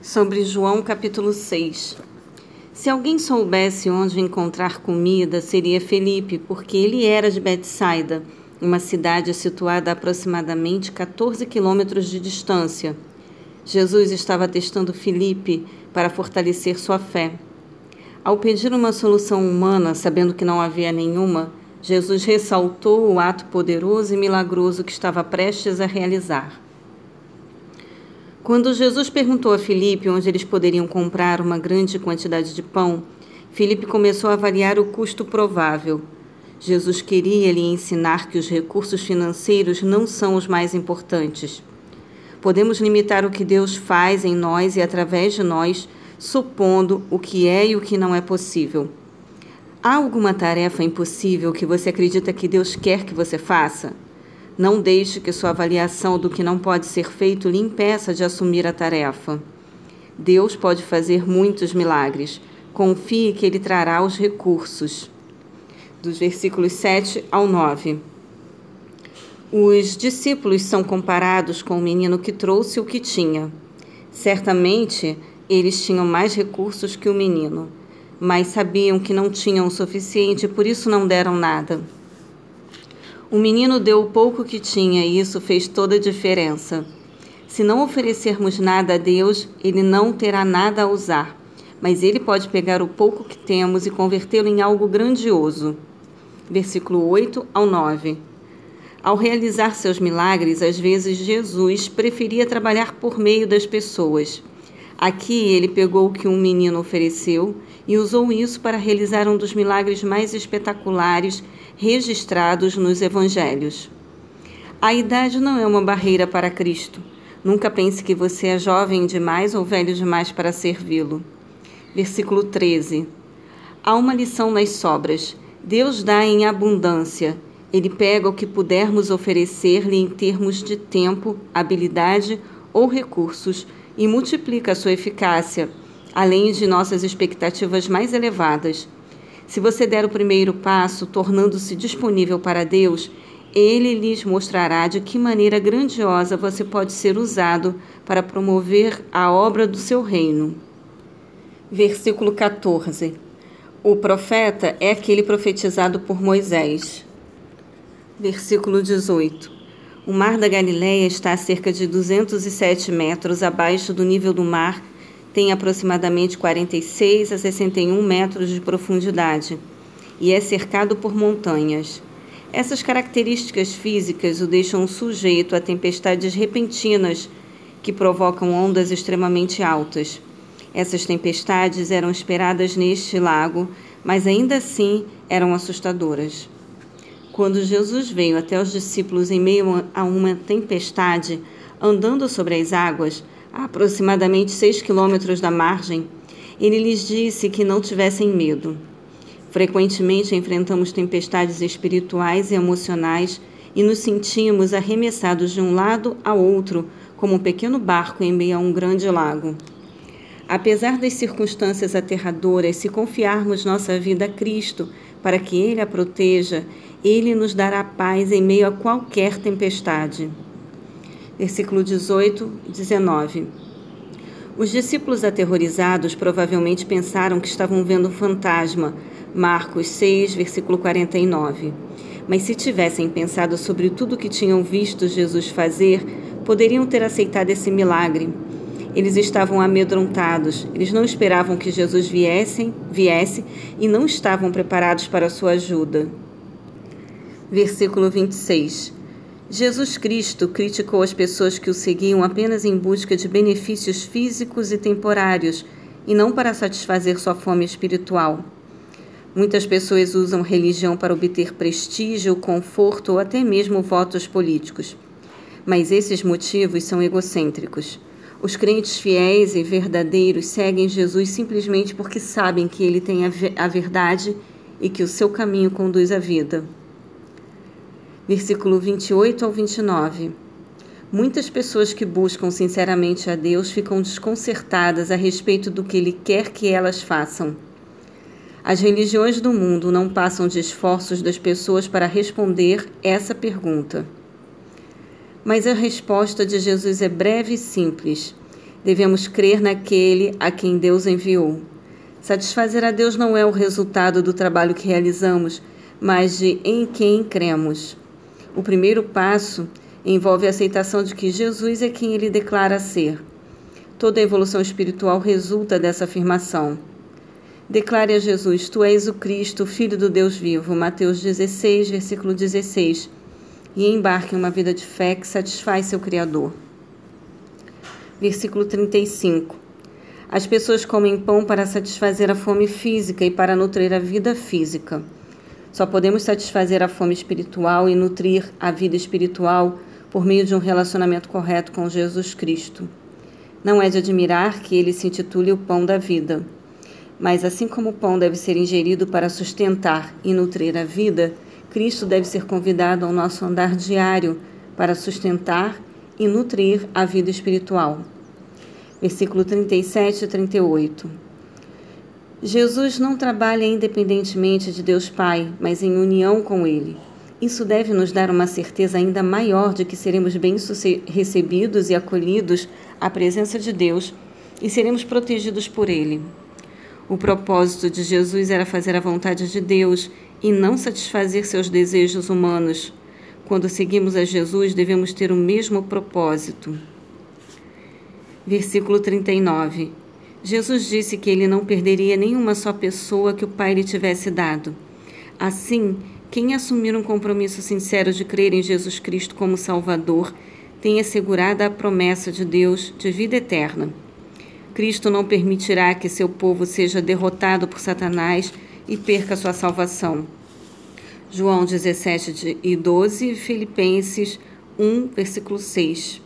sobre João capítulo 6. Se alguém soubesse onde encontrar comida, seria Felipe, porque ele era de Betsaida, uma cidade situada a aproximadamente 14 quilômetros de distância. Jesus estava testando Felipe para fortalecer sua fé. Ao pedir uma solução humana, sabendo que não havia nenhuma, Jesus ressaltou o ato poderoso e milagroso que estava prestes a realizar. Quando Jesus perguntou a Filipe onde eles poderiam comprar uma grande quantidade de pão, Filipe começou a avaliar o custo provável. Jesus queria lhe ensinar que os recursos financeiros não são os mais importantes. Podemos limitar o que Deus faz em nós e através de nós, supondo o que é e o que não é possível. Há alguma tarefa impossível que você acredita que Deus quer que você faça? Não deixe que sua avaliação do que não pode ser feito lhe impeça de assumir a tarefa. Deus pode fazer muitos milagres. Confie que Ele trará os recursos. Dos versículos 7 ao 9. Os discípulos são comparados com o menino que trouxe o que tinha. Certamente, eles tinham mais recursos que o menino, mas sabiam que não tinham o suficiente e por isso não deram nada. O menino deu o pouco que tinha e isso fez toda a diferença. Se não oferecermos nada a Deus, Ele não terá nada a usar, mas Ele pode pegar o pouco que temos e convertê-lo em algo grandioso. Versículo 8 ao 9. Ao realizar seus milagres, às vezes Jesus preferia trabalhar por meio das pessoas. Aqui ele pegou o que um menino ofereceu e usou isso para realizar um dos milagres mais espetaculares registrados nos evangelhos. A idade não é uma barreira para Cristo. Nunca pense que você é jovem demais ou velho demais para servi-lo. Versículo 13. Há uma lição nas sobras. Deus dá em abundância. Ele pega o que pudermos oferecer-lhe em termos de tempo, habilidade ou recursos e multiplica a sua eficácia, além de nossas expectativas mais elevadas. Se você der o primeiro passo, tornando-se disponível para Deus, ele lhes mostrará de que maneira grandiosa você pode ser usado para promover a obra do seu reino. Versículo 14. O profeta é aquele profetizado por Moisés. Versículo 18. O mar da Galileia está a cerca de 207 metros abaixo do nível do mar, tem aproximadamente 46 a 61 metros de profundidade e é cercado por montanhas. Essas características físicas o deixam sujeito a tempestades repentinas que provocam ondas extremamente altas. Essas tempestades eram esperadas neste lago, mas ainda assim eram assustadoras. Quando Jesus veio até os discípulos em meio a uma tempestade, andando sobre as águas, a aproximadamente seis quilômetros da margem, ele lhes disse que não tivessem medo. Frequentemente enfrentamos tempestades espirituais e emocionais e nos sentimos arremessados de um lado ao outro, como um pequeno barco em meio a um grande lago. Apesar das circunstâncias aterradoras, se confiarmos nossa vida a Cristo para que Ele a proteja ele nos dará paz em meio a qualquer tempestade. Versículo 18, 19. Os discípulos aterrorizados provavelmente pensaram que estavam vendo um fantasma. Marcos 6, versículo 49. Mas se tivessem pensado sobre tudo o que tinham visto Jesus fazer, poderiam ter aceitado esse milagre. Eles estavam amedrontados, eles não esperavam que Jesus viesse, viesse e não estavam preparados para a sua ajuda. Versículo 26. Jesus Cristo criticou as pessoas que o seguiam apenas em busca de benefícios físicos e temporários e não para satisfazer sua fome espiritual. Muitas pessoas usam religião para obter prestígio, conforto ou até mesmo votos políticos. Mas esses motivos são egocêntricos. Os crentes fiéis e verdadeiros seguem Jesus simplesmente porque sabem que ele tem a verdade e que o seu caminho conduz à vida versículo 28 ao 29. Muitas pessoas que buscam sinceramente a Deus ficam desconcertadas a respeito do que Ele quer que elas façam. As religiões do mundo não passam de esforços das pessoas para responder essa pergunta. Mas a resposta de Jesus é breve e simples. Devemos crer naquele a quem Deus enviou. Satisfazer a Deus não é o resultado do trabalho que realizamos, mas de em quem cremos. O primeiro passo envolve a aceitação de que Jesus é quem ele declara ser. Toda evolução espiritual resulta dessa afirmação. Declare a Jesus: Tu és o Cristo, Filho do Deus vivo. Mateus 16, versículo 16. E embarque em uma vida de fé que satisfaz seu Criador. Versículo 35. As pessoas comem pão para satisfazer a fome física e para nutrir a vida física. Só podemos satisfazer a fome espiritual e nutrir a vida espiritual por meio de um relacionamento correto com Jesus Cristo. Não é de admirar que ele se intitule o pão da vida. Mas assim como o pão deve ser ingerido para sustentar e nutrir a vida, Cristo deve ser convidado ao nosso andar diário para sustentar e nutrir a vida espiritual. Versículo 37 e 38. Jesus não trabalha independentemente de Deus Pai, mas em união com Ele. Isso deve nos dar uma certeza ainda maior de que seremos bem recebidos e acolhidos à presença de Deus e seremos protegidos por Ele. O propósito de Jesus era fazer a vontade de Deus e não satisfazer seus desejos humanos. Quando seguimos a Jesus, devemos ter o mesmo propósito. Versículo 39. Jesus disse que ele não perderia nenhuma só pessoa que o Pai lhe tivesse dado. Assim, quem assumir um compromisso sincero de crer em Jesus Cristo como Salvador tem assegurada a promessa de Deus de vida eterna. Cristo não permitirá que seu povo seja derrotado por Satanás e perca sua salvação. João 17 e 12, Filipenses 1, versículo 6.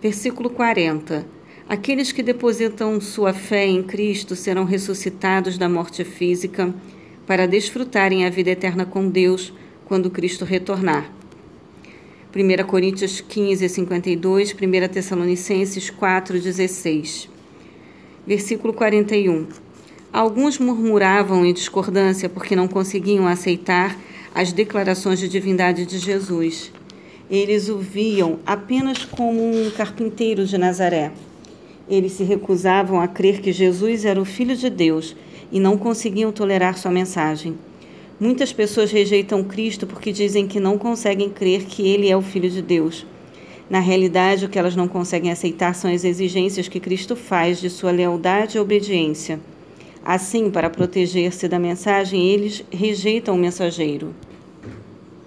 Versículo 40. Aqueles que depositam sua fé em Cristo serão ressuscitados da morte física para desfrutarem a vida eterna com Deus quando Cristo retornar. 1 Coríntios 15, 52, 1 Tessalonicenses 4, 16. Versículo 41. Alguns murmuravam em discordância porque não conseguiam aceitar as declarações de divindade de Jesus. Eles o viam apenas como um carpinteiro de Nazaré. Eles se recusavam a crer que Jesus era o Filho de Deus e não conseguiam tolerar sua mensagem. Muitas pessoas rejeitam Cristo porque dizem que não conseguem crer que ele é o Filho de Deus. Na realidade, o que elas não conseguem aceitar são as exigências que Cristo faz de sua lealdade e obediência. Assim, para proteger-se da mensagem, eles rejeitam o mensageiro.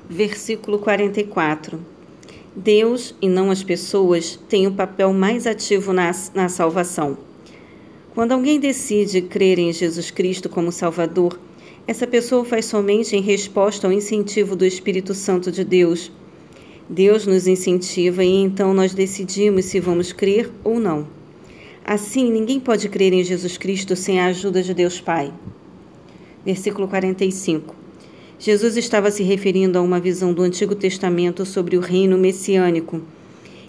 Versículo 44. Deus e não as pessoas têm o papel mais ativo na, na salvação. Quando alguém decide crer em Jesus Cristo como Salvador, essa pessoa faz somente em resposta ao incentivo do Espírito Santo de Deus. Deus nos incentiva e então nós decidimos se vamos crer ou não. Assim, ninguém pode crer em Jesus Cristo sem a ajuda de Deus Pai. Versículo 45. Jesus estava se referindo a uma visão do Antigo Testamento sobre o reino messiânico,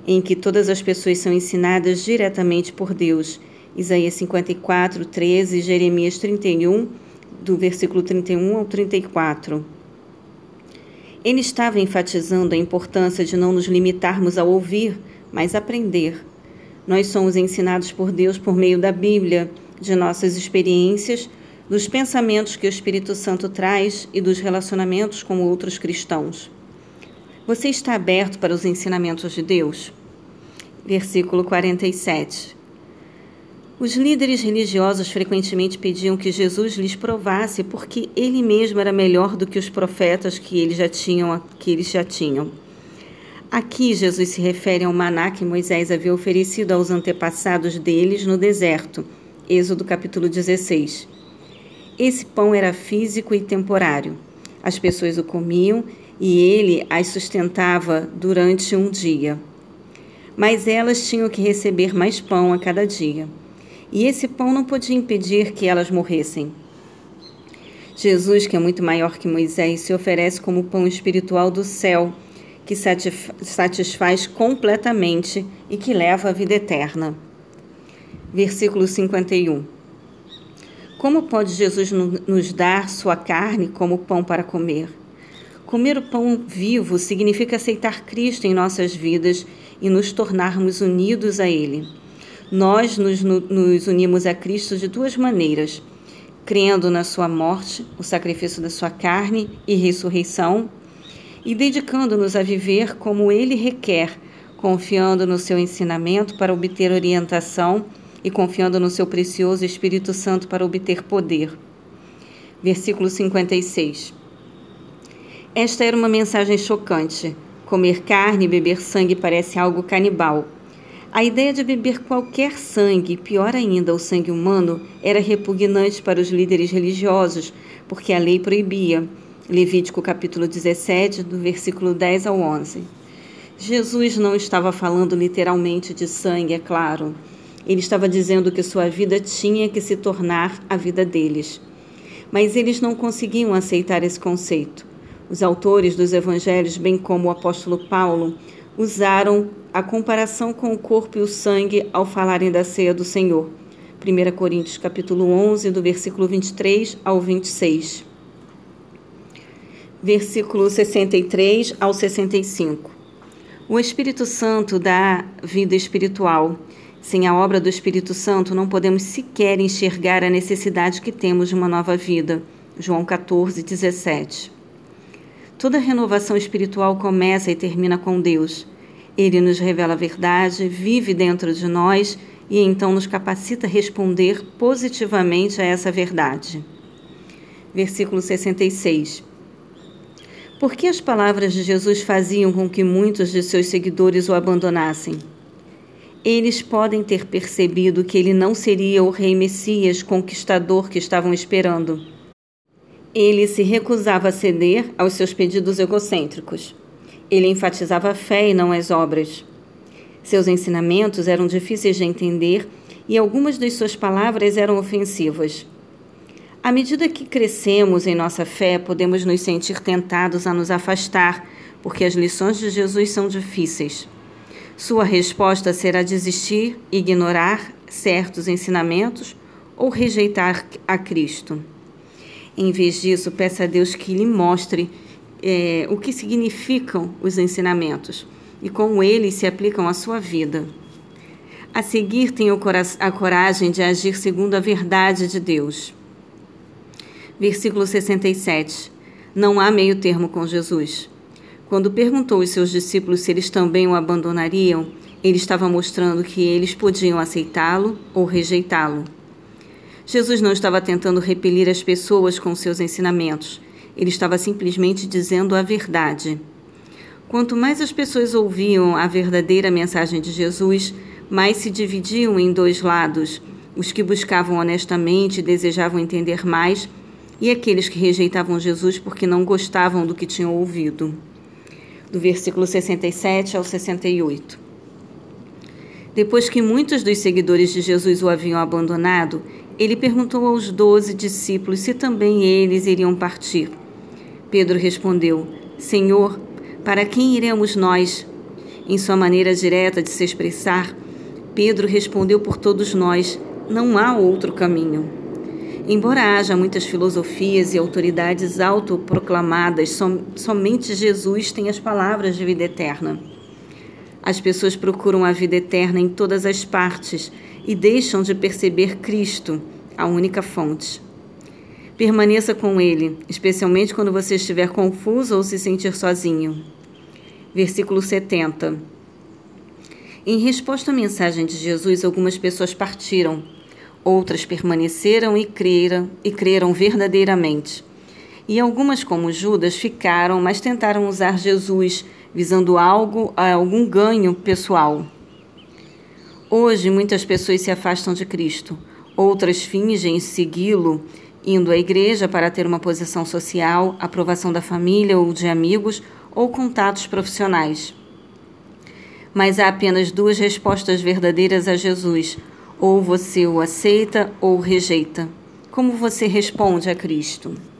em que todas as pessoas são ensinadas diretamente por Deus Isaías 54, 13, Jeremias 31, do versículo 31 ao 34. Ele estava enfatizando a importância de não nos limitarmos a ouvir, mas aprender. Nós somos ensinados por Deus por meio da Bíblia, de nossas experiências, dos pensamentos que o Espírito Santo traz e dos relacionamentos com outros cristãos. Você está aberto para os ensinamentos de Deus? Versículo 47. Os líderes religiosos frequentemente pediam que Jesus lhes provasse porque ele mesmo era melhor do que os profetas que eles já tinham, que eles já tinham. Aqui Jesus se refere ao maná que Moisés havia oferecido aos antepassados deles no deserto. Êxodo capítulo 16. Esse pão era físico e temporário. As pessoas o comiam e ele as sustentava durante um dia. Mas elas tinham que receber mais pão a cada dia e esse pão não podia impedir que elas morressem. Jesus, que é muito maior que Moisés, se oferece como pão espiritual do céu, que satisfaz completamente e que leva à vida eterna. Versículo 51. Como pode Jesus nos dar sua carne como pão para comer? Comer o pão vivo significa aceitar Cristo em nossas vidas e nos tornarmos unidos a Ele. Nós nos, nos unimos a Cristo de duas maneiras: crendo na sua morte, o sacrifício da sua carne e ressurreição, e dedicando-nos a viver como ele requer, confiando no seu ensinamento para obter orientação e confiando no seu precioso Espírito Santo para obter poder. Versículo 56. Esta era uma mensagem chocante. Comer carne e beber sangue parece algo canibal. A ideia de beber qualquer sangue, pior ainda o sangue humano, era repugnante para os líderes religiosos, porque a lei proibia. Levítico capítulo 17, do versículo 10 ao 11. Jesus não estava falando literalmente de sangue, é claro. Ele estava dizendo que sua vida tinha que se tornar a vida deles. Mas eles não conseguiam aceitar esse conceito. Os autores dos evangelhos, bem como o apóstolo Paulo, usaram a comparação com o corpo e o sangue ao falarem da ceia do Senhor. 1 Coríntios capítulo 11, do versículo 23 ao 26. Versículo 63 ao 65. O Espírito Santo dá vida espiritual. Sem a obra do Espírito Santo, não podemos sequer enxergar a necessidade que temos de uma nova vida. João 14, 17. Toda renovação espiritual começa e termina com Deus. Ele nos revela a verdade, vive dentro de nós e então nos capacita a responder positivamente a essa verdade. Versículo 66. Por que as palavras de Jesus faziam com que muitos de seus seguidores o abandonassem? Eles podem ter percebido que ele não seria o rei Messias conquistador que estavam esperando. Ele se recusava a ceder aos seus pedidos egocêntricos. Ele enfatizava a fé e não as obras. Seus ensinamentos eram difíceis de entender e algumas de suas palavras eram ofensivas. À medida que crescemos em nossa fé, podemos nos sentir tentados a nos afastar, porque as lições de Jesus são difíceis. Sua resposta será desistir, ignorar certos ensinamentos ou rejeitar a Cristo. Em vez disso, peça a Deus que lhe mostre é, o que significam os ensinamentos e como eles se aplicam à sua vida. A seguir, tenha a coragem de agir segundo a verdade de Deus. Versículo 67. Não há meio termo com Jesus. Quando perguntou aos seus discípulos se eles também o abandonariam, ele estava mostrando que eles podiam aceitá-lo ou rejeitá-lo. Jesus não estava tentando repelir as pessoas com seus ensinamentos. Ele estava simplesmente dizendo a verdade. Quanto mais as pessoas ouviam a verdadeira mensagem de Jesus, mais se dividiam em dois lados: os que buscavam honestamente e desejavam entender mais, e aqueles que rejeitavam Jesus porque não gostavam do que tinham ouvido. Do versículo 67 ao 68. Depois que muitos dos seguidores de Jesus o haviam abandonado, ele perguntou aos doze discípulos se também eles iriam partir. Pedro respondeu: Senhor, para quem iremos nós? Em sua maneira direta de se expressar, Pedro respondeu por todos nós: Não há outro caminho. Embora haja muitas filosofias e autoridades autoproclamadas, som somente Jesus tem as palavras de vida eterna. As pessoas procuram a vida eterna em todas as partes e deixam de perceber Cristo, a única fonte. Permaneça com Ele, especialmente quando você estiver confuso ou se sentir sozinho. Versículo 70. Em resposta à mensagem de Jesus, algumas pessoas partiram, outras permaneceram e creram, e creram verdadeiramente. E algumas, como Judas, ficaram, mas tentaram usar Jesus visando algo, algum ganho pessoal. Hoje, muitas pessoas se afastam de Cristo, outras fingem segui-lo, indo à igreja para ter uma posição social, aprovação da família ou de amigos ou contatos profissionais. Mas há apenas duas respostas verdadeiras a Jesus: ou você o aceita ou rejeita. Como você responde a Cristo?